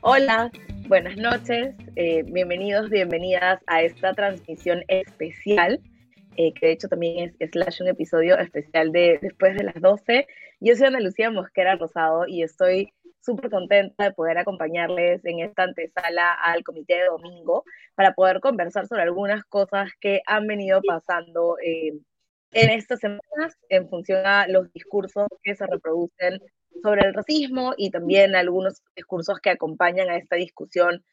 Hola, buenas noches, eh, bienvenidos, bienvenidas a esta transmisión especial, eh, que de hecho también es slash un episodio especial de después de las 12. Yo soy Ana Lucía Mosquera Rosado y estoy súper contenta de poder acompañarles en esta antesala al comité de domingo para poder conversar sobre algunas cosas que han venido pasando eh, en estas semanas en función a los discursos que se reproducen sobre el racismo y también algunos discursos que acompañan a esta discusión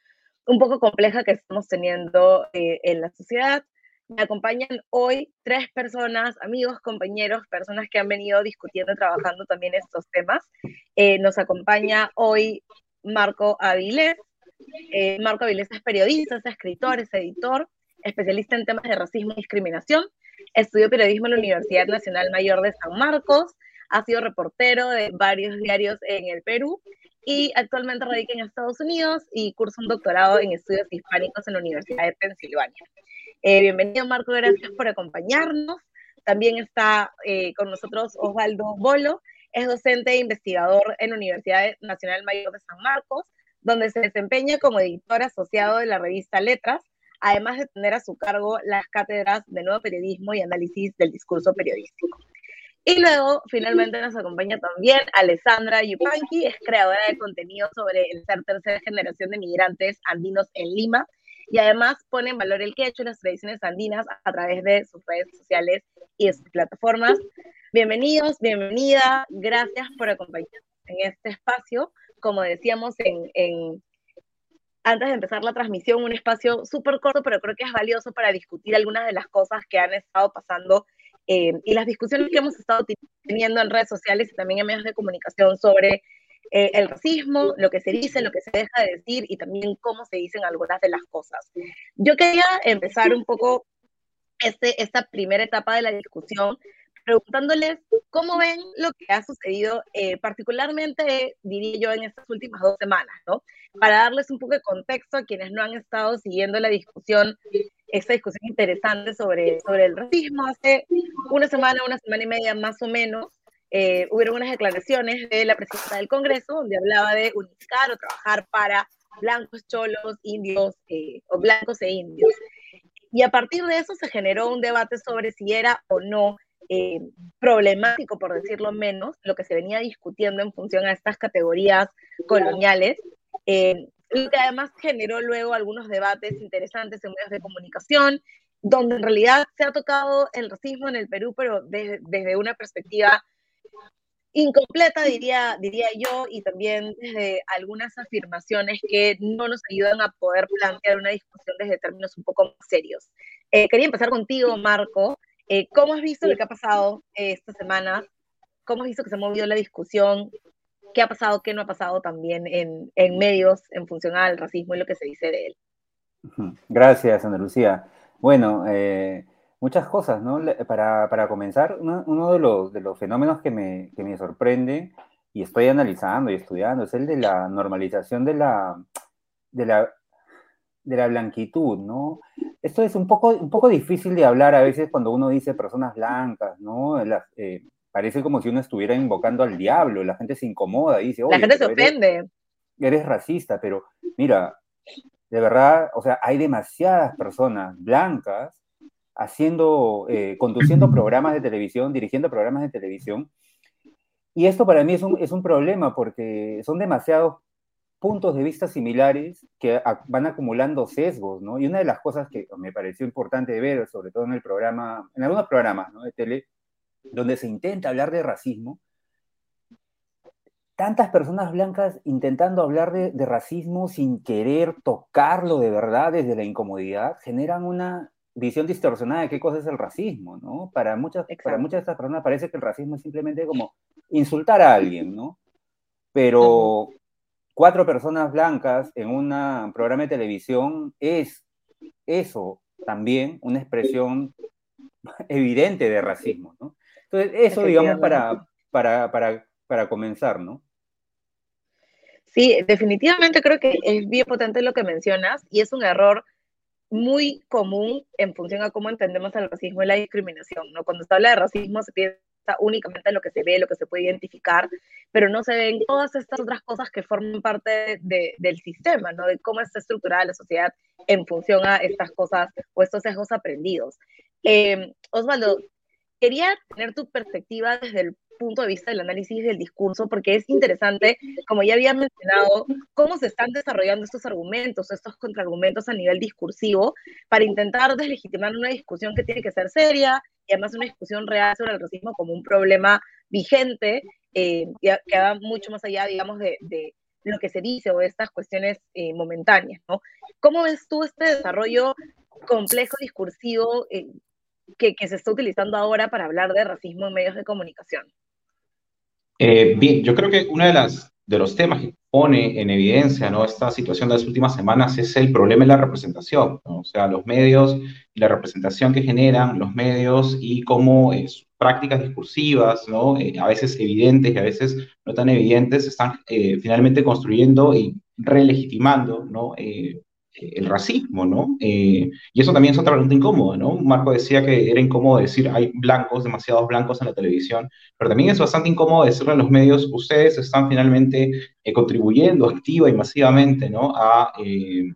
un poco compleja que estamos teniendo eh, en la sociedad. Me acompañan hoy tres personas, amigos, compañeros, personas que han venido discutiendo trabajando también estos temas. Eh, nos acompaña hoy Marco Avilés. Eh, Marco Avilés es periodista, es escritor, es editor, especialista en temas de racismo y discriminación. Estudió periodismo en la Universidad Nacional Mayor de San Marcos ha sido reportero de varios diarios en el Perú y actualmente radica en Estados Unidos y cursa un doctorado en estudios hispánicos en la Universidad de Pensilvania. Eh, bienvenido Marco, gracias por acompañarnos. También está eh, con nosotros Osvaldo Bolo, es docente e investigador en la Universidad Nacional Mayor de San Marcos, donde se desempeña como editor asociado de la revista Letras, además de tener a su cargo las cátedras de Nuevo Periodismo y Análisis del Discurso Periodístico. Y luego, finalmente, nos acompaña también Alessandra Yupanqui, es creadora de contenido sobre el ser tercera generación de migrantes andinos en Lima, y además pone en valor el quechua y las tradiciones andinas a través de sus redes sociales y sus plataformas. Bienvenidos, bienvenida, gracias por acompañarnos en este espacio. Como decíamos en antes de empezar la transmisión, un espacio súper corto, pero creo que es valioso para discutir algunas de las cosas que han estado pasando eh, y las discusiones que hemos estado teniendo en redes sociales y también en medios de comunicación sobre eh, el racismo, lo que se dice, lo que se deja de decir y también cómo se dicen algunas de las cosas. Yo quería empezar un poco este, esta primera etapa de la discusión preguntándoles cómo ven lo que ha sucedido, eh, particularmente, diría yo, en estas últimas dos semanas, ¿no? Para darles un poco de contexto a quienes no han estado siguiendo la discusión esta discusión interesante sobre, sobre el racismo. Hace una semana, una semana y media más o menos, eh, hubieron unas declaraciones de la presidenta del Congreso donde hablaba de unificar o trabajar para blancos, cholos, indios eh, o blancos e indios. Y a partir de eso se generó un debate sobre si era o no eh, problemático, por decirlo menos, lo que se venía discutiendo en función a estas categorías coloniales. Eh, lo que además generó luego algunos debates interesantes en medios de comunicación, donde en realidad se ha tocado el racismo en el Perú, pero desde, una perspectiva incompleta, diría, diría yo, y también desde algunas afirmaciones que no nos ayudan a poder plantear una discusión desde términos un poco más serios. Eh, quería empezar contigo, Marco. Eh, ¿Cómo has visto lo que ha pasado eh, esta semana? ¿Cómo has visto que se ha movido la discusión qué ha pasado, qué no ha pasado también en, medios en función al racismo y lo que se dice de él. Gracias, Ana Lucía. Bueno, eh, muchas cosas, ¿no? Para, para comenzar, uno, de, los, de, los, fenómenos que me, que me sorprende y estoy analizando y estudiando es el de la normalización de la, de la, de la blanquitud, ¿no? Esto es un poco, un poco difícil de hablar a veces cuando uno dice personas blancas, ¿no? Eh, parece como si uno estuviera invocando al diablo, la gente se incomoda y dice, la gente se ofende. Eres, racista, pero mira, de verdad, o sea, hay demasiadas personas blancas haciendo, eh, conduciendo programas de televisión, dirigiendo programas de televisión, y esto para mí es un, es un problema porque son demasiados puntos de vista similares que van acumulando sesgos, ¿no? Y una de las cosas que me pareció importante ver, sobre todo en el programa, en algunos programas ¿no? de tele, donde se intenta hablar de racismo, tantas personas blancas intentando hablar de, racismo sin querer tocarlo de verdad desde la incomodidad, generan una visión distorsionada de qué cosa es el racismo, ¿no? Para muchas, para muchas de estas personas parece que el racismo es simplemente como insultar a alguien, ¿no? Pero cuatro personas blancas en un programa de televisión es eso también una expresión evidente de racismo, ¿no? Entonces, eso, digamos, para, para, para, para comenzar, ¿no? Sí, definitivamente creo que es bien potente lo que mencionas y es un error muy común en función a cómo entendemos el racismo y la discriminación, ¿no? Cuando se habla de racismo se piensa únicamente en lo que se ve, lo que se puede identificar, pero no se ven todas estas otras cosas que forman parte del sistema, ¿no? De cómo está estructurada la sociedad en función a estas cosas o estos sesgos aprendidos. Eh, Osvaldo, quería tener tu perspectiva desde el punto de vista del análisis del discurso, porque es interesante, como ya había mencionado, cómo se están desarrollando estos argumentos, estos contraargumentos a nivel discursivo, para intentar deslegitimar una discusión que tiene que ser seria y además una discusión real sobre el racismo como un problema vigente eh, que va mucho más allá, digamos, de, lo que se dice o estas cuestiones eh, momentáneas, ¿no? ¿Cómo ves tú este desarrollo complejo discursivo eh, que, se está utilizando ahora para hablar de racismo en medios de comunicación? Eh, bien, yo creo que uno de, las, de los temas que pone en evidencia ¿no? esta situación de las últimas semanas es el problema de la representación, o sea, los medios y la representación que generan los medios y cómo eh, prácticas discursivas, ¿no? Eh, a veces evidentes y a veces no tan evidentes, están finalmente construyendo y relegitimando ¿no? El racismo, ¿no? Eh, y eso también es otra pregunta incómoda, ¿no? Marco decía que era incómodo decir hay blancos, demasiados blancos en la televisión, pero también es bastante incómodo decirle a los medios, ustedes están finalmente eh, contribuyendo activa y masivamente, ¿no? A, eh,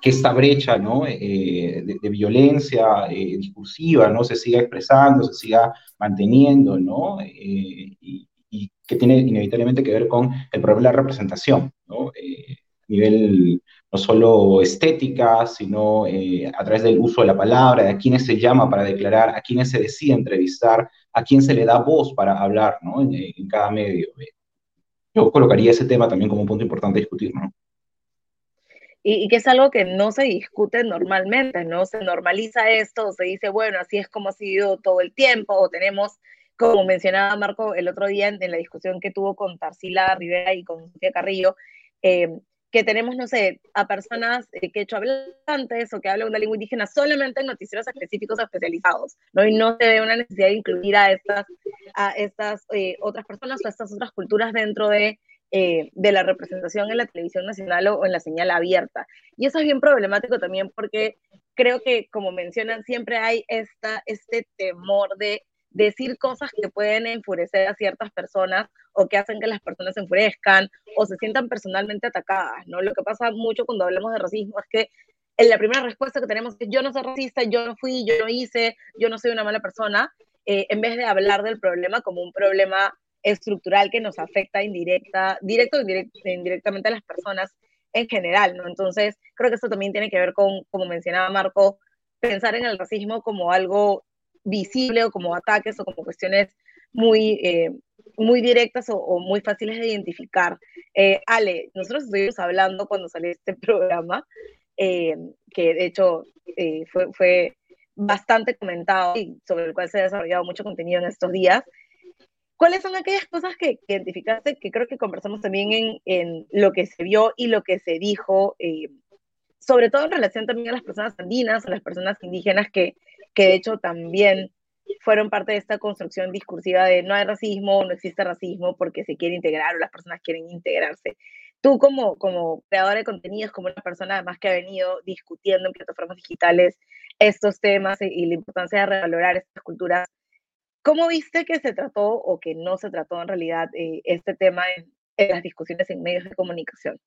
que esta brecha, ¿no? De, violencia discursiva, ¿no? Se siga expresando, se siga manteniendo, ¿no? Y, y, que tiene inevitablemente que ver con el problema de la representación, ¿no? a nivel no solo estética, sino eh, a través del uso de la palabra, de a quiénes se llama para declarar, a quiénes se decide entrevistar, a quién se le da voz para hablar ¿no? en, cada medio. Yo colocaría ese tema también como un punto importante a discutir. ¿no? Y, y, que es algo que no se discute normalmente, ¿no? Se normaliza esto, se dice, bueno, así es como ha sido todo el tiempo, o tenemos, como mencionaba Marco el otro día en, la discusión que tuvo con Tarsila Rivera y con Sofía Carrillo, eh, que tenemos, no sé, a personas eh, que hecho hablantes o que hablan una lengua indígena solamente en noticieros específicos o especializados, ¿no? Y no se ve una necesidad de incluir a estas, a estas eh, otras personas o a estas otras culturas dentro de, eh, de la representación en la televisión nacional o, en la señal abierta. Y eso es bien problemático también porque creo que, como mencionan, siempre hay esta, este temor de decir cosas que pueden enfurecer a ciertas personas o que hacen que las personas se enfurezcan o se sientan personalmente atacadas, ¿no? Lo que pasa mucho cuando hablamos de racismo es que en la primera respuesta que tenemos es yo no soy racista, yo no fui, yo no hice, yo no soy una mala persona, eh, en vez de hablar del problema como un problema estructural que nos afecta indirecta, directo indirectamente a las personas en general, ¿no? Entonces, creo que esto también tiene que ver con, como mencionaba Marco, pensar en el racismo como algo visible o como ataques o como cuestiones muy, eh, muy directas o, muy fáciles de identificar. Eh, Ale, nosotros estuvimos hablando cuando salió este programa, eh, que de hecho fue, fue bastante comentado y sobre el cual se ha desarrollado mucho contenido en estos días. ¿Cuáles son aquellas cosas que, identificaste que creo que conversamos también en, en, lo que se vio y lo que se dijo, sobre todo en relación también a las personas andinas, a las personas indígenas que, que de hecho también fueron parte de esta construcción discursiva de no hay racismo, no existe racismo porque se quiere integrar o las personas quieren integrarse. Tú como, como creadora de contenidos, como una persona además que ha venido discutiendo en plataformas digitales estos temas y la importancia de revalorar estas culturas, ¿cómo viste que se trató o que no se trató en realidad eh, este tema en, en las discusiones en medios de comunicación?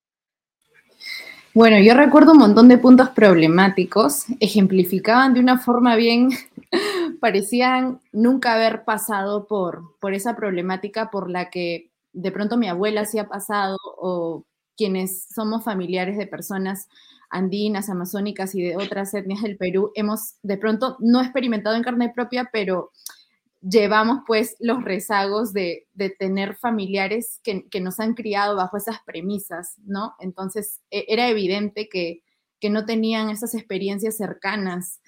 Bueno, yo recuerdo un montón de puntos problemáticos, ejemplificaban de una forma bien, parecían nunca haber pasado por, por esa problemática por la que de pronto mi abuela sí ha pasado o quienes somos familiares de personas andinas, amazónicas y de otras etnias del Perú, hemos de pronto no experimentado en carne propia, pero llevamos pues los rezagos de, tener familiares que, nos han criado bajo esas premisas, ¿no? Entonces e, era evidente que, no tenían esas experiencias cercanas.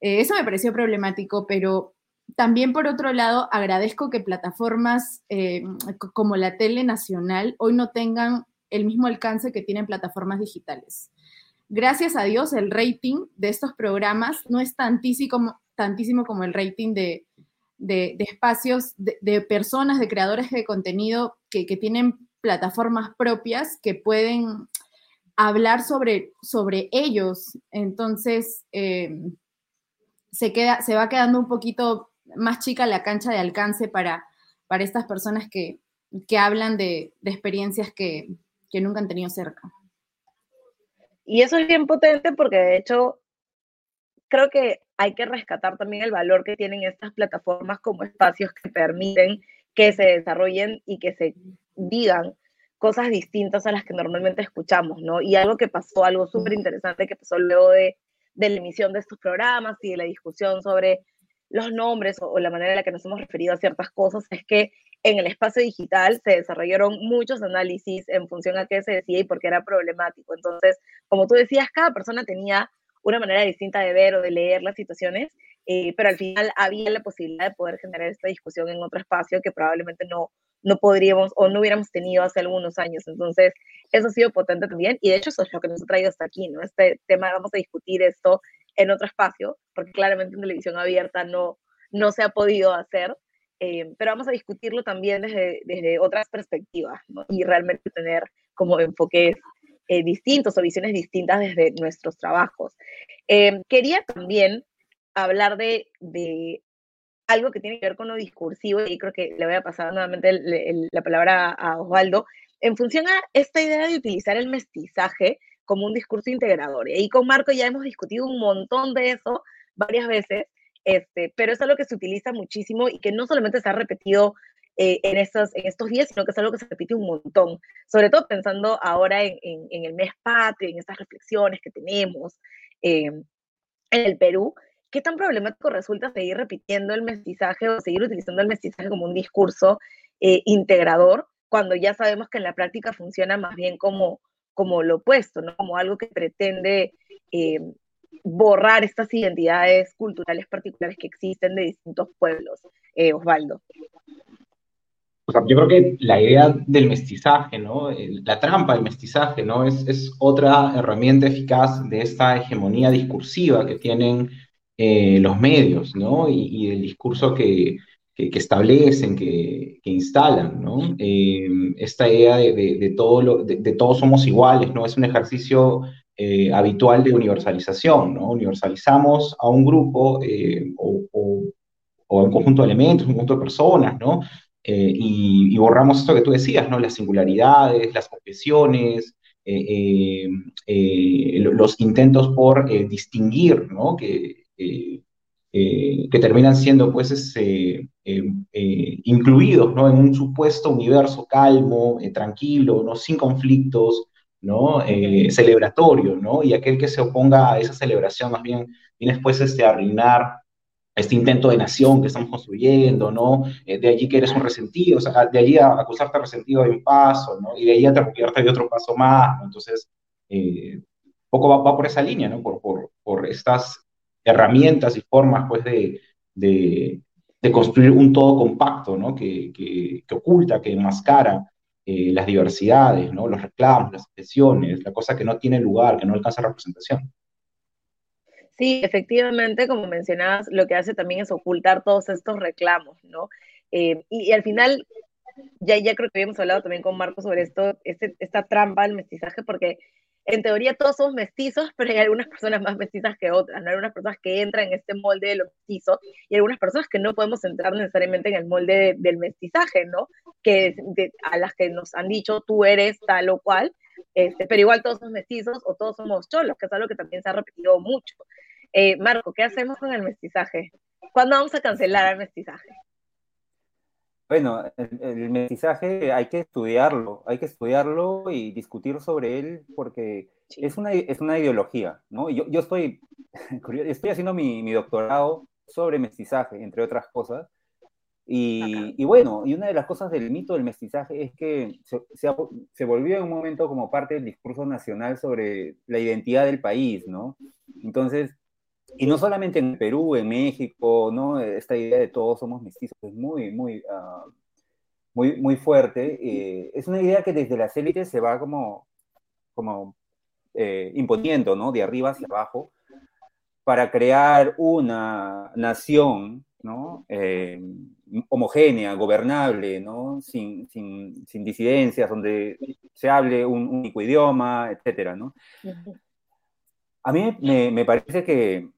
Eh, eso me pareció problemático, pero también por otro lado agradezco que plataformas eh, como la Tele Nacional hoy no tengan el mismo alcance que tienen plataformas digitales. Gracias a Dios, el rating de estos programas no es tantísimo, tantísimo como el rating de, de, espacios de, personas, de creadores de contenido que, tienen plataformas propias que pueden hablar sobre, sobre ellos. Entonces, eh, se, queda, se va quedando un poquito más chica la cancha de alcance para, para estas personas que, que hablan de, experiencias que, que nunca han tenido cerca. Y eso es bien potente porque de hecho creo que hay que rescatar también el valor que tienen estas plataformas como espacios que permiten que se desarrollen y que se digan cosas distintas a las que normalmente escuchamos, ¿no? Y algo que pasó, algo súper interesante que pasó luego de, la emisión de estos programas y de la discusión sobre los nombres o, la manera en la que nos hemos referido a ciertas cosas, es que en el espacio digital se desarrollaron muchos análisis en función a qué se decía y por qué era problemático. Entonces, como tú decías, cada persona tenía una manera distinta de ver o de leer las situaciones, eh, pero al final había la posibilidad de poder generar esta discusión en otro espacio que probablemente no, no podríamos o no hubiéramos tenido hace algunos años. Entonces, eso ha sido potente también y de hecho eso es lo que nos ha traído hasta aquí, ¿no? Este tema, vamos a discutir esto en otro espacio, porque claramente en televisión abierta no, no se ha podido hacer, eh, pero vamos a discutirlo también desde, desde otras perspectivas ¿no? y realmente tener como enfoques eh, distintos o visiones distintas desde nuestros trabajos. Eh, quería también hablar de, de, algo que tiene que ver con lo discursivo y creo que le voy a pasar nuevamente la palabra a Osvaldo, en función a esta idea de utilizar el mestizaje como un discurso integrador. Y ahí con Marco ya hemos discutido un montón de eso varias veces, este, pero es algo que se utiliza muchísimo y que no solamente se ha repetido eh, en, estos, en estos días, sino que es algo que se repite un montón, sobre todo pensando ahora en, en, el mes patrio, en estas reflexiones que tenemos eh, en el Perú, ¿qué tan problemático resulta seguir repitiendo el mestizaje o seguir utilizando el mestizaje como un discurso eh, integrador cuando ya sabemos que en la práctica funciona más bien como, como lo opuesto, ¿no? como algo que pretende borrar estas identidades culturales particulares que existen de distintos pueblos, Osvaldo? Yo creo que la idea del mestizaje, ¿no? la trampa del mestizaje, ¿no? Es, es otra herramienta eficaz de esta hegemonía discursiva que tienen eh, los medios, ¿no? Y, el discurso que, que, establecen, que, que, instalan, ¿no? Eh, esta idea de, de, todo lo, de, todos somos iguales, ¿no? Es un ejercicio eh, habitual de universalización, ¿no? Universalizamos a un grupo o, o, o, a un conjunto de elementos, un conjunto de personas, ¿no? Eh, y, borramos esto que tú decías, ¿no? Las singularidades, las confesiones, eh, eh, los intentos por distinguir, ¿no? Que, que terminan siendo, pues, ese, incluidos, ¿no? En un supuesto universo calmo, tranquilo, ¿no? Sin conflictos, ¿no? celebratorio, ¿no? Y aquel que se oponga a esa celebración más bien viene después este, a arruinar este intento de nación que estamos construyendo, ¿no? Eh, de allí que eres un resentido, o sea, de allí a acusarte resentido de un paso, ¿no? Y de allí a atribuirte de otro paso más, ¿no? Entonces, eh, poco va, por esa línea, ¿no? Por, por, por, estas herramientas y formas, pues, de, de, de construir un todo compacto, ¿no? Que, que, que oculta, que enmascara eh, las diversidades, ¿no? Los reclamos, las expresiones, la cosa que no tiene lugar, que no alcanza representación. Sí, efectivamente, como mencionabas, lo que hace también es ocultar todos estos reclamos, ¿no? Eh, y, al final, ya, ya creo que habíamos hablado también con Marco sobre esto, este, esta trampa del mestizaje, porque en teoría todos somos mestizos, pero hay algunas personas más mestizas que otras, ¿no? Hay algunas personas que entran en este molde de lo mestizo y algunas personas que no podemos entrar necesariamente en el molde del mestizaje, ¿no? Que a las que nos han dicho tú eres tal o cual, este, pero igual todos somos mestizos o todos somos cholos, que es algo que también se ha repetido mucho. Eh, Marco, ¿qué hacemos con el mestizaje? ¿Cuándo vamos a cancelar el mestizaje? Bueno, el, mestizaje hay que estudiarlo, hay que estudiarlo y discutir sobre él porque es, una, es una ideología, ¿no? Yo, yo estoy, estoy haciendo mi, mi doctorado sobre mestizaje, entre otras cosas, y, bueno, y una de las cosas del mito del mestizaje es que se, se, volvió en un momento como parte del discurso nacional sobre la identidad del país, ¿no? Entonces, y no solamente en Perú, en México, ¿no? Esta idea de todos somos mestizos es muy, muy, ah, muy, muy fuerte. Eh, es una idea que desde las élites se va como, como eh, imponiendo, ¿no? De arriba hacia abajo, para crear una nación, ¿no? Eh, homogénea, gobernable, ¿no? Sin, sin, sin, disidencias, donde se hable un único idioma, etcétera, ¿no? A mí me, me parece que,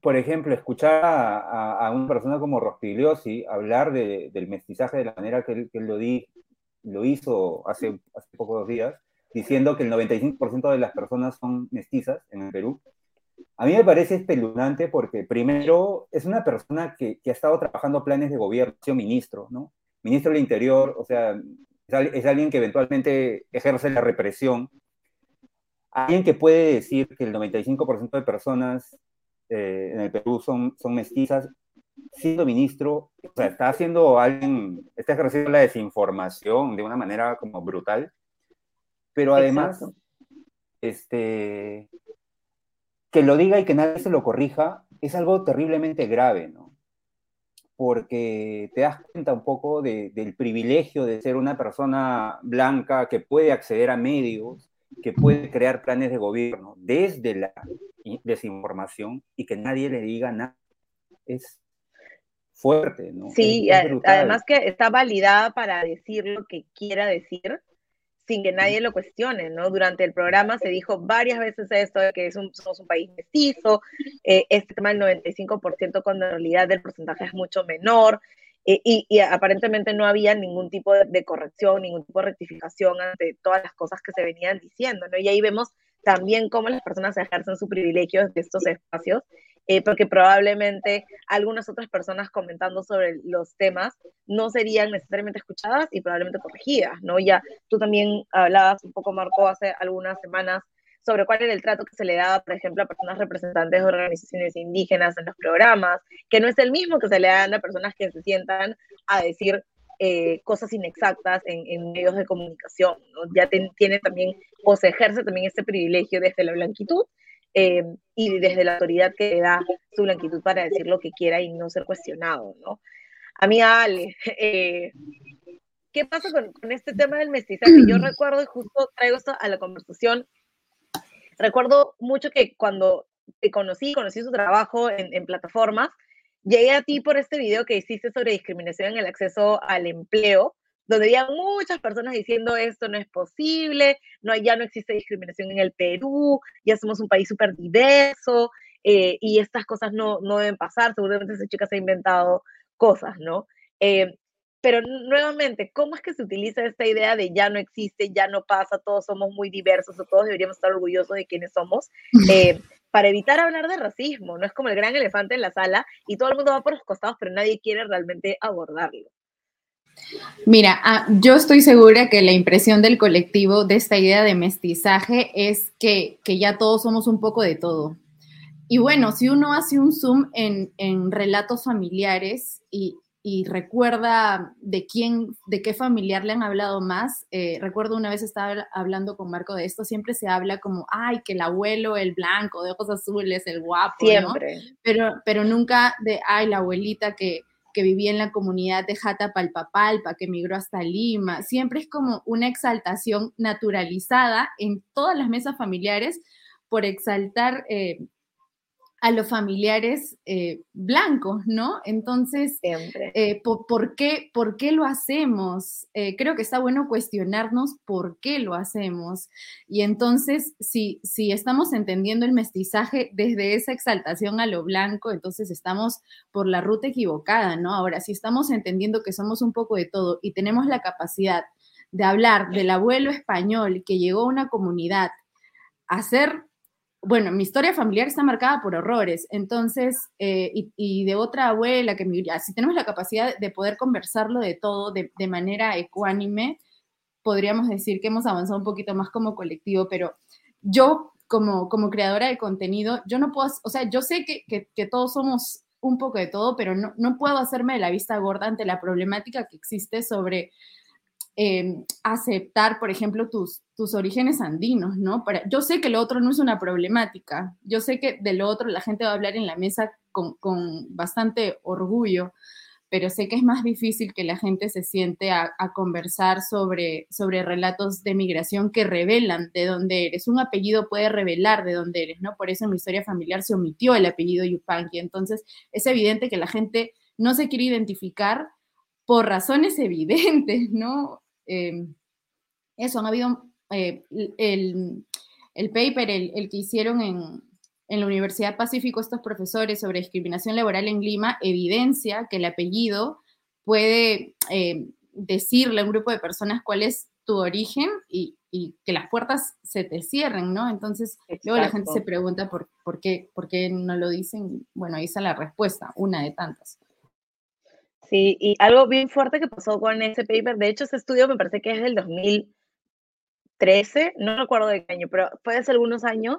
por ejemplo, escuchar a, una persona como Rospigliosi hablar del mestizaje de la manera que él, lo, di, lo hizo hace, hace pocos días, diciendo que el 95% de las personas son mestizas en el Perú, a mí me parece espeluznante porque primero es una persona que, que ha estado trabajando planes de gobierno, ha sido ministro, ¿no? Ministro del Interior, o sea, es, alguien que eventualmente ejerce la represión, alguien que puede decir que el 95% de personas eh, en el Perú son, son mestizas, siendo ministro, o sea, está haciendo alguien, está ejerciendo la desinformación de una manera como brutal, pero además, este, que lo diga y que nadie se lo corrija es algo terriblemente grave, ¿no? Porque te das cuenta un poco del privilegio de ser una persona blanca que puede acceder a medios, que puede crear planes de gobierno desde la desinformación y que nadie le diga nada. Es fuerte, ¿no? Sí, además que está validada para decir lo que quiera decir sin que nadie lo cuestione, ¿no? Durante el programa se dijo varias veces esto de que somos un país mestizo, eh, este tema del 95% cuando en realidad el porcentaje es mucho menor, eh, y, aparentemente no había ningún tipo de, corrección, ningún tipo de rectificación ante todas las cosas que se venían diciendo, ¿no? Y ahí vemos también cómo las personas ejercen su privilegio de estos espacios eh, porque probablemente algunas otras personas comentando sobre los temas no serían necesariamente escuchadas y probablemente corregidas, ¿no? Ya tú también hablabas un poco, Marco, hace algunas semanas sobre cuál era el trato que se le daba, por ejemplo, a personas representantes de organizaciones indígenas en los programas, que no es el mismo que se le dan a personas que se sientan a decir eh, cosas inexactas en, medios de comunicación. ¿no? Ya tiene también, o se ejerce también este privilegio desde la blanquitud eh, y desde la autoridad que le da su blanquitud para decir lo que quiera y no ser cuestionado, ¿no? Amiga Ale, eh, ¿qué pasa con, este tema del mestizaje? Yo recuerdo, y justo traigo esto a la conversación, recuerdo mucho que cuando te conocí, conocí su trabajo en, plataformas, llegué a ti por este video que hiciste sobre discriminación en el acceso al empleo, donde había muchas personas diciendo esto no es posible, no, ya no existe discriminación en el Perú, ya somos un país súper diverso eh, y estas cosas no, no deben pasar, seguramente esa chica se ha inventado cosas, ¿no? Eh, pero nuevamente, ¿cómo es que se utiliza esta idea de ya no existe, ya no pasa, todos somos muy diversos o todos deberíamos estar orgullosos de quiénes somos? Eh, para evitar hablar de racismo, no es como el gran elefante en la sala y todo el mundo va por los costados, pero nadie quiere realmente abordarlo. Mira, ah, yo estoy segura que la impresión del colectivo de esta idea de mestizaje es que, ya todos somos un poco de todo. Y bueno, si uno hace un zoom en, relatos familiares y, recuerda de quién, de qué familiar le han hablado más, eh, recuerdo una vez estaba hablando con Marco de esto, siempre se habla como, ay, que el abuelo, el blanco, de ojos azules, el guapo, siempre. Pero, pero nunca de, ay, la abuelita que, que vivía en la comunidad de Jatapalpapalpa, que emigró hasta Lima. Siempre es como una exaltación naturalizada en todas las mesas familiares por exaltar eh, a los familiares eh, blancos, ¿no? Entonces, eh, ¿por, qué, ¿por, qué, lo hacemos? Eh, creo que está bueno cuestionarnos por qué lo hacemos. Y entonces, si, si estamos entendiendo el mestizaje desde esa exaltación a lo blanco, entonces estamos por la ruta equivocada, ¿no? Ahora, si estamos entendiendo que somos un poco de todo y tenemos la capacidad de hablar del abuelo español que llegó a una comunidad a ser bueno, mi historia familiar está marcada por horrores, entonces, eh, y, de otra abuela que me, si tenemos la capacidad de poder conversarlo de todo de, manera ecuánime, podríamos decir que hemos avanzado un poquito más como colectivo, pero yo como, como creadora de contenido, yo no puedo, o sea, yo sé que, que, todos somos un poco de todo, pero no, no puedo hacerme de la vista gorda ante la problemática que existe sobre Em, aceptar, por ejemplo, tus, tus orígenes andinos, ¿no? Yo sé que lo otro no es una problemática, yo sé que de lo otro la gente va a hablar en la mesa con, bastante orgullo, pero sé que es más difícil que la gente se siente a, conversar sobre, sobre relatos de migración que revelan de dónde eres. Un apellido puede revelar de dónde eres, ¿no? Por eso en mi historia familiar se omitió el apellido Yupanqui. Entonces, es evidente que la gente no se quiere identificar por razones evidentes, ¿no? Em, eso, han habido eh, el, paper, el, que hicieron en, en la Universidad Pacífico estos profesores sobre discriminación laboral en Lima evidencia que el apellido puede eh, decirle a un grupo de personas cuál es tu origen y, que las puertas se te cierren, ¿no? Entonces, luego la gente se pregunta por, por, qué, por qué no lo dicen. Bueno, ahí está la respuesta, una de tantas. Sí, y algo bien fuerte que pasó con ese paper, de hecho ese estudio me parece que es del 2013, no recuerdo de qué año, pero fue hace algunos años,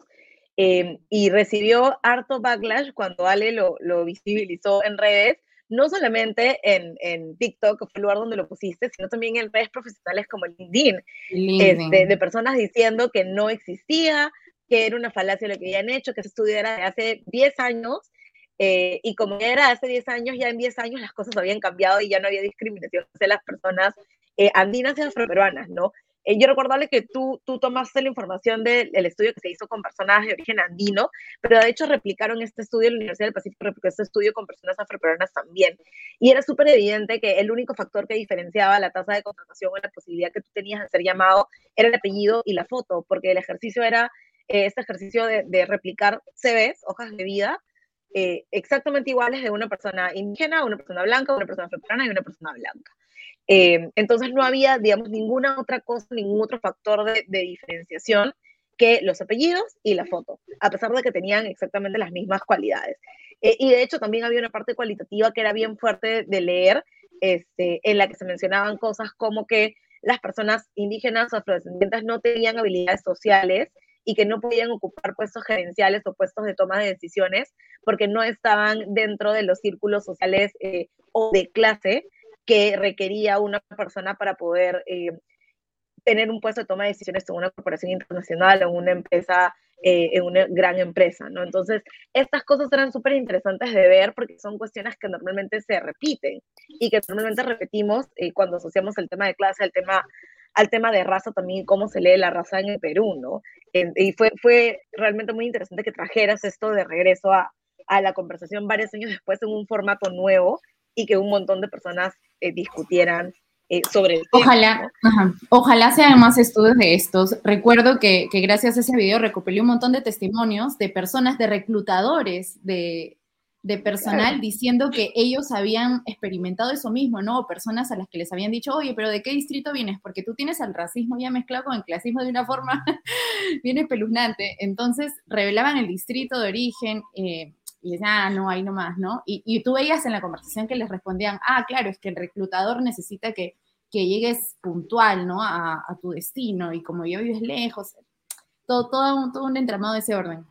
em, y recibió harto backlash cuando Ale lo, lo visibilizó en redes, no solamente en, en, TikTok, que fue el lugar donde lo pusiste, sino también en redes profesionales como LinkedIn, este, de personas diciendo que no existía, que era una falacia lo que habían hecho, que ese estudio era de hace 10 años, eh, y como era hace 10 años, ya en 10 años las cosas habían cambiado y ya no había discriminación de las personas eh, andinas y afroperuanas, ¿no? Eh, yo recordarle que tú, tú tomaste la información del estudio que se hizo con personas de origen andino, pero de hecho replicaron este estudio la Universidad del Pacífico, replicó este estudio con personas afroperuanas también. Y era súper evidente que el único factor que diferenciaba la tasa de contratación o la posibilidad que tú tenías de ser llamado era el apellido y la foto, porque el ejercicio era este ejercicio de, de replicar CVs, hojas de vida, eh, exactamente iguales de una persona indígena, una persona blanca, una persona africana y una persona blanca. Eh, entonces no había, digamos, ninguna otra cosa, ningún otro factor de, diferenciación que los apellidos y la foto, a pesar de que tenían exactamente las mismas cualidades. Eh, y de hecho también había una parte cualitativa que era bien fuerte de leer, este, en la que se mencionaban cosas como que las personas indígenas o afrodescendientes no tenían habilidades sociales y que no podían ocupar puestos gerenciales o puestos de toma de decisiones porque no estaban dentro de los círculos sociales eh, o de clase que requería una persona para poder eh, tener un puesto de toma de decisiones en una corporación internacional o en una empresa, eh, en una gran empresa, ¿no? Entonces, estas cosas eran súper interesantes de ver porque son cuestiones que normalmente se repiten y que normalmente repetimos cuando asociamos el tema de clase al tema al tema de raza también, cómo se lee la raza en el Perú, ¿no? y fue, fue realmente muy interesante que trajeras esto de regreso a, a la conversación varios años después en un formato nuevo y que un montón de personas eh, discutieran eh, sobre el Ojalá, ojalá sean más estudios de estos. Recuerdo que, que, gracias a ese video recopilé un montón de testimonios de personas, de reclutadores, de, de personal diciendo que ellos habían experimentado eso mismo, ¿no? Personas a las que les habían dicho, oye, pero ¿de qué distrito vienes? Porque tú tienes el racismo ya mezclado con el clasismo de una forma bien espeluznante. Entonces, revelaban el distrito de origen eh, y decían, ah, no, ahí nomás, ¿no? Y, tú veías en la conversación que les respondían, ah, claro, es que el reclutador necesita que, que llegues puntual, ¿no? A, tu destino y como yo vives lejos, todo, todo, un, todo un entramado de ese orden.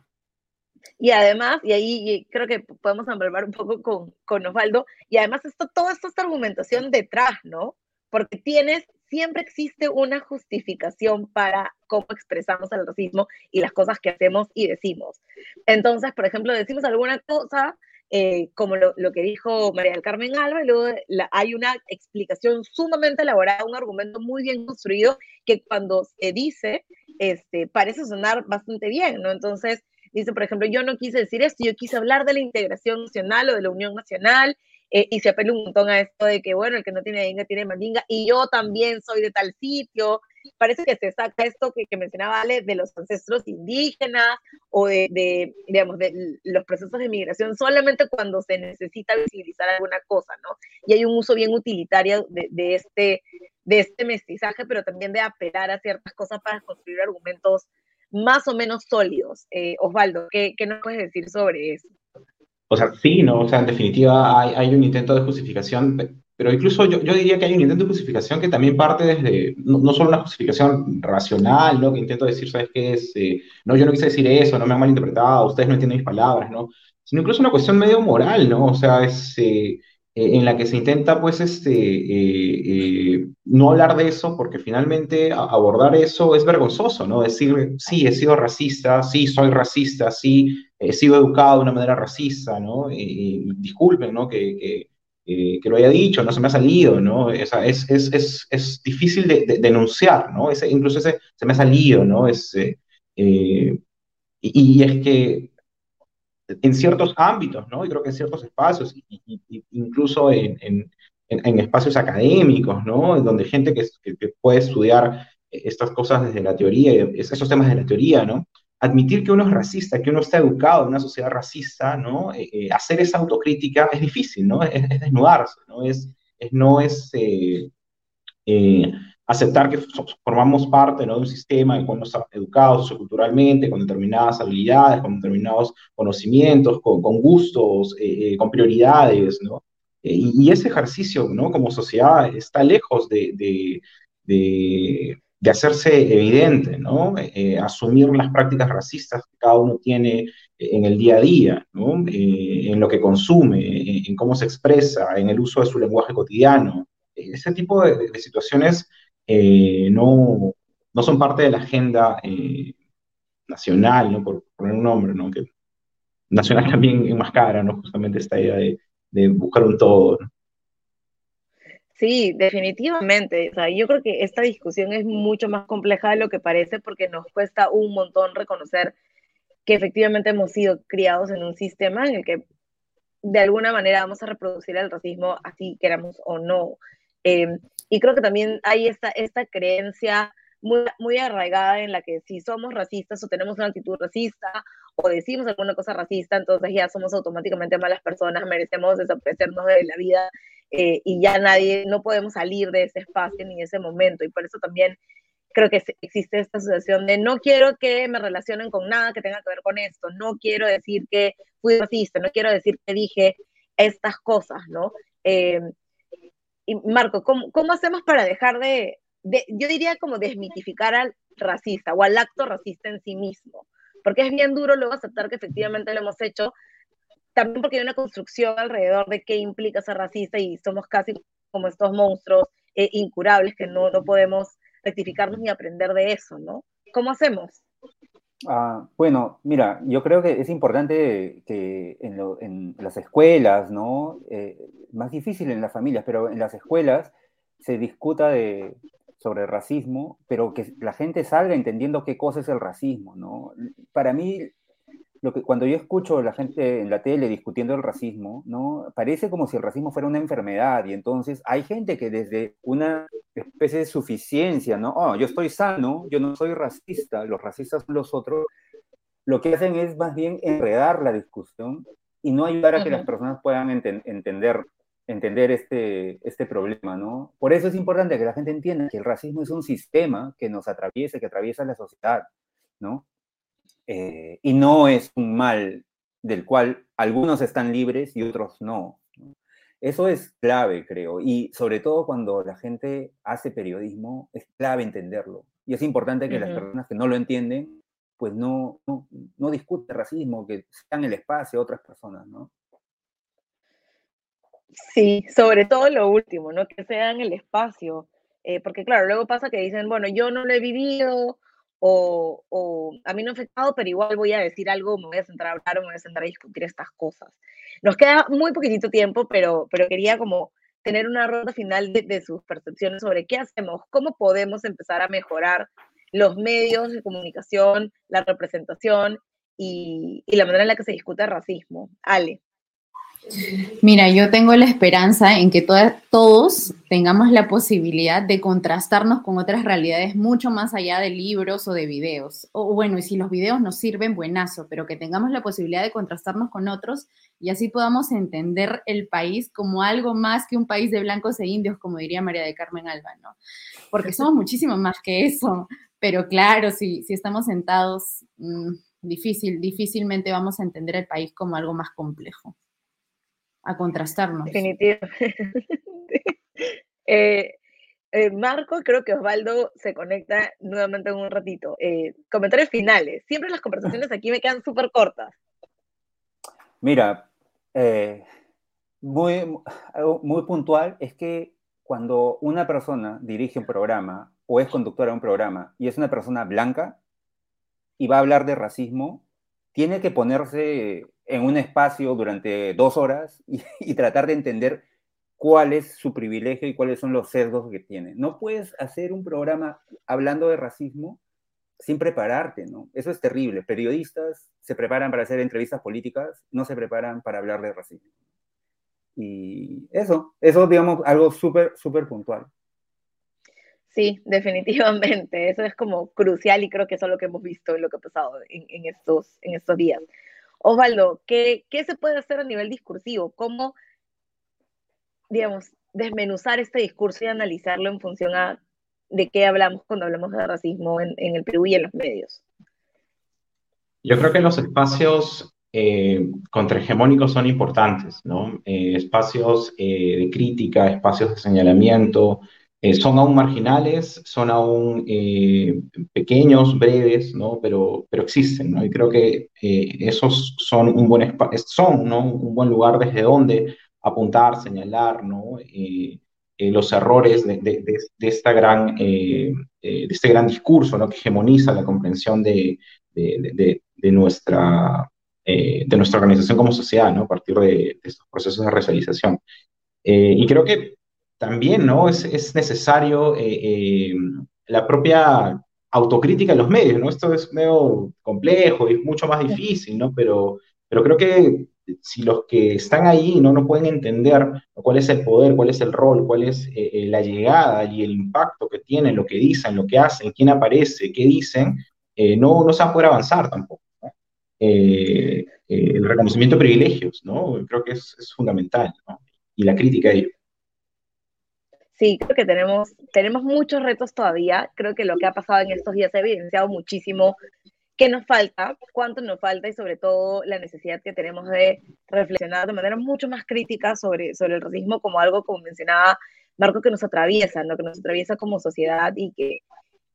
Y además, y ahí creo que podemos envolver un poco con, con Osvaldo, y además esto, esto esta argumentación detrás, ¿no? Porque tienes, siempre existe una justificación para cómo expresamos el racismo y las cosas que hacemos y decimos. Entonces, por ejemplo, decimos alguna cosa, eh, como lo, lo, que dijo María del Carmen Alba, y luego hay una explicación sumamente elaborada, un argumento muy bien construido, que cuando se dice, este, parece sonar bastante bien, ¿no? Entonces, Dice, por ejemplo, yo no quise decir esto, yo quise hablar de la integración nacional o de la unión nacional, eh, y se apela un montón a esto de que, bueno, el que no tiene dinga tiene mandinga, y yo también soy de tal sitio. Parece que se saca esto que, que mencionaba Ale de los ancestros indígenas o de, de, digamos, de los procesos de migración solamente cuando se necesita visibilizar alguna cosa, ¿no? Y hay un uso bien utilitario de, de este, de este mestizaje, pero también de apelar a ciertas cosas para construir argumentos más o menos sólidos. Eh, Osvaldo, ¿qué, ¿qué, nos puedes decir sobre eso? O sea, sí, ¿no? O sea, en definitiva hay, hay un intento de justificación, pero incluso yo, yo, diría que hay un intento de justificación que también parte desde, no, solo una justificación racional, ¿no? Que intento decir, ¿sabes qué es? Eh, no, yo no quise decir eso, no me han malinterpretado, ustedes no entienden mis palabras, ¿no? Sino incluso una cuestión medio moral, ¿no? O sea, es... Eh, eh, en la que se intenta, pues, este, eh, eh, no hablar de eso, porque finalmente abordar eso es vergonzoso, ¿no? Decir, sí, he sido racista, sí, soy racista, sí, he sido educado de una manera racista, ¿no? disculpen, ¿no? Que, que, lo haya dicho, no se me ha salido, ¿no? es, es, es, es difícil de, denunciar, ¿no? Ese, incluso ese se me ha salido, ¿no? Es, y, y es que en ciertos ámbitos, ¿no? Y creo que en ciertos espacios, incluso en, en, espacios académicos, ¿no? Donde gente que, puede estudiar estas cosas desde la teoría, esos temas de la teoría, ¿no? admitir que uno es racista, que uno está educado en una sociedad racista, ¿no? Eh, eh, hacer esa autocrítica es difícil, ¿no? Es, desnudarse, ¿no? Es, no es aceptar que formamos parte ¿no? de un sistema en cual nos ha educado socioculturalmente, con determinadas habilidades, con determinados conocimientos, con, gustos, con prioridades, ¿no? y, ese ejercicio, ¿no? Como sociedad está lejos de de hacerse evidente, ¿no? Eh, asumir las prácticas racistas que cada uno tiene en el día a día, ¿no? Eh, en lo que consume, en, cómo se expresa, en el uso de su lenguaje cotidiano. Ese tipo de, situaciones eh, no, no, son parte de la agenda nacional, ¿no? Por poner un nombre, ¿no? Que nacional también enmascara, ¿no? Justamente esta idea de, de buscar un todo, ¿no? Sí, definitivamente. O sea, yo creo que esta discusión es mucho más compleja de lo que parece porque nos cuesta un montón reconocer que efectivamente hemos sido criados en un sistema en el que de alguna manera vamos a reproducir el racismo así queramos o no. Em, y creo que también hay esta, esta creencia muy, muy arraigada en la que si somos racistas o tenemos una actitud racista o decimos alguna cosa racista, entonces ya somos automáticamente malas personas, merecemos desaparecernos de la vida eh, y ya nadie, no podemos salir de ese espacio ni de ese momento. Y por eso también creo que existe esta situación de no quiero que me relacionen con nada que tenga que ver con esto, no quiero decir que fui racista, no quiero decir que dije estas cosas, ¿no? Eh, y Marco, ¿cómo, ¿cómo, hacemos para dejar de, de, yo diría como desmitificar al racista o al acto racista en sí mismo? Porque es bien duro luego aceptar que efectivamente lo hemos hecho, también porque hay una construcción alrededor de qué implica ser racista y somos casi como estos monstruos eh, incurables que no, no podemos rectificarnos ni aprender de eso, ¿no? ¿Cómo hacemos? Ah, bueno, mira, yo creo que es importante que en, las escuelas, ¿no? Eh, más difícil en las familias, pero en las escuelas se discuta de, sobre racismo, pero que la gente salga entendiendo qué cosa es el racismo, ¿no? Para mí, que, cuando yo escucho a la gente en la tele discutiendo el racismo, ¿no? Parece como si el racismo fuera una enfermedad y entonces hay gente que desde una especie de suficiencia, ¿no? Oh, yo estoy sano, yo no soy racista, los racistas son los otros, lo que hacen es más bien enredar la discusión y no ayudar a que las personas puedan entender entender este, este problema, ¿no? Por eso es importante que la gente entienda que el racismo es un sistema que nos atraviesa, que atraviesa la sociedad, ¿no? Eh, y no es un mal del cual algunos están libres y otros no. Eso es clave, creo, y sobre todo cuando la gente hace periodismo, es clave entenderlo. Y es importante que las personas que no lo entienden, pues no, no, no discuten racismo, que sean el espacio a otras personas, ¿no? Sí, sobre todo lo último, ¿no? Que sean el espacio. Eh, porque claro, luego pasa que dicen, bueno, yo no lo he vivido, o, a mí no he afectado, pero igual voy a decir algo, me voy a sentar a hablar o me voy a sentar a discutir estas cosas. Nos queda muy poquitito tiempo, pero, pero quería como tener una ronda final de, sus percepciones sobre qué hacemos, cómo podemos empezar a mejorar los medios de comunicación, la representación y, y la manera en la que se discute el racismo. Ale. Mira, yo tengo la esperanza en que todos tengamos la posibilidad de contrastarnos con otras realidades mucho más allá de libros o de videos. O bueno, y si los videos nos sirven, buenazo, pero que tengamos la posibilidad de contrastarnos con otros y así podamos entender el país como algo más que un país de blancos e indios, como diría María de Carmen Alba, ¿no? Porque somos muchísimo más que eso. Pero claro, si, si estamos sentados, mm, difícil, difícilmente vamos a entender el país como algo más complejo a contrastarnos. Definitivamente. Eh, eh, Marco, creo que Osvaldo se conecta nuevamente en un ratito. Eh, comentarios finales. Siempre las conversaciones aquí me quedan súper cortas. Mira, muy, algo muy puntual es que cuando una persona dirige un programa o es conductora de un programa y es una persona blanca y va a hablar de racismo, tiene que ponerse en un espacio durante dos horas y, tratar de entender cuál es su privilegio y cuáles son los sesgos que tiene. No puedes hacer un programa hablando de racismo sin prepararte, ¿no? Eso es terrible. Periodistas se preparan para hacer entrevistas políticas, no se preparan para hablar de racismo. Y eso, eso digamos algo súper, súper puntual. Sí, definitivamente. Eso es como crucial y creo que eso es lo que hemos visto en lo que ha pasado en, estos, en estos días. Osvaldo, ¿qué, ¿qué se puede hacer a nivel discursivo? ¿Cómo, digamos, desmenuzar este discurso y analizarlo en función a de qué hablamos cuando hablamos de racismo en, en el Perú y en los medios? Yo creo que los espacios eh, contrahegemónicos son importantes, ¿no? Eh, espacios eh, de crítica, espacios de señalamiento, eh, son aún marginales, son aún pequeños, breves, ¿no? Pero, pero existen, ¿no? Y creo que esos son un buen, son, ¿no? un buen lugar desde donde apuntar, señalar, ¿no? los errores de, de, de, esta gran, de este gran discurso ¿no? que hegemoniza la comprensión de, nuestra, eh, de nuestra organización como sociedad, ¿no? A partir de, estos procesos de racialización. Eh, y creo que también, ¿no? Es, es necesario eh, la propia autocrítica en los medios, ¿no? Esto es medio complejo y mucho más difícil, ¿no? Pero, pero creo que si los que están ahí no, no pueden entender cuál es el poder, cuál es el rol, cuál es la llegada y el impacto que tienen, lo que dicen, lo que hacen, quién aparece, qué dicen, eh, no, no se va a poder avanzar tampoco. Eh, eh, el reconocimiento de privilegios, ¿no? Creo que es, es fundamental, ¿no? Y la crítica a ello. Sí, creo que tenemos, tenemos muchos retos todavía. Creo que lo que ha pasado en estos días ha evidenciado muchísimo qué nos falta, cuánto nos falta y sobre todo la necesidad que tenemos de reflexionar de manera mucho más crítica sobre, sobre el racismo como algo, como mencionaba Marco, que nos atraviesa, ¿no? que nos atraviesa como sociedad y que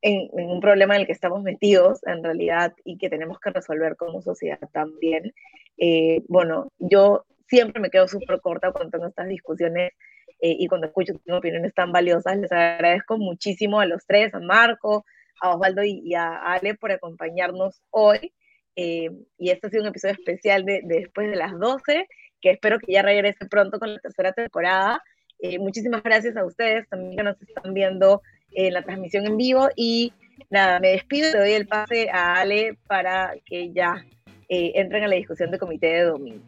en, un problema en el que estamos metidos en realidad y que tenemos que resolver como sociedad también. Eh, bueno, yo siempre me quedo súper corta tengo estas discusiones eh, y cuando escucho opiniones tan valiosas. Les agradezco muchísimo a los tres, a Marco, a Osvaldo y, a Ale por acompañarnos hoy. Eh, y este ha sido un episodio especial de, de, después de las 12, que espero que ya regrese pronto con la tercera temporada. muchísimas gracias a ustedes también que nos están viendo en la transmisión en vivo. Y nada, me despido y le doy el pase a Ale para que ya eh, entren a la discusión de comité de domingo.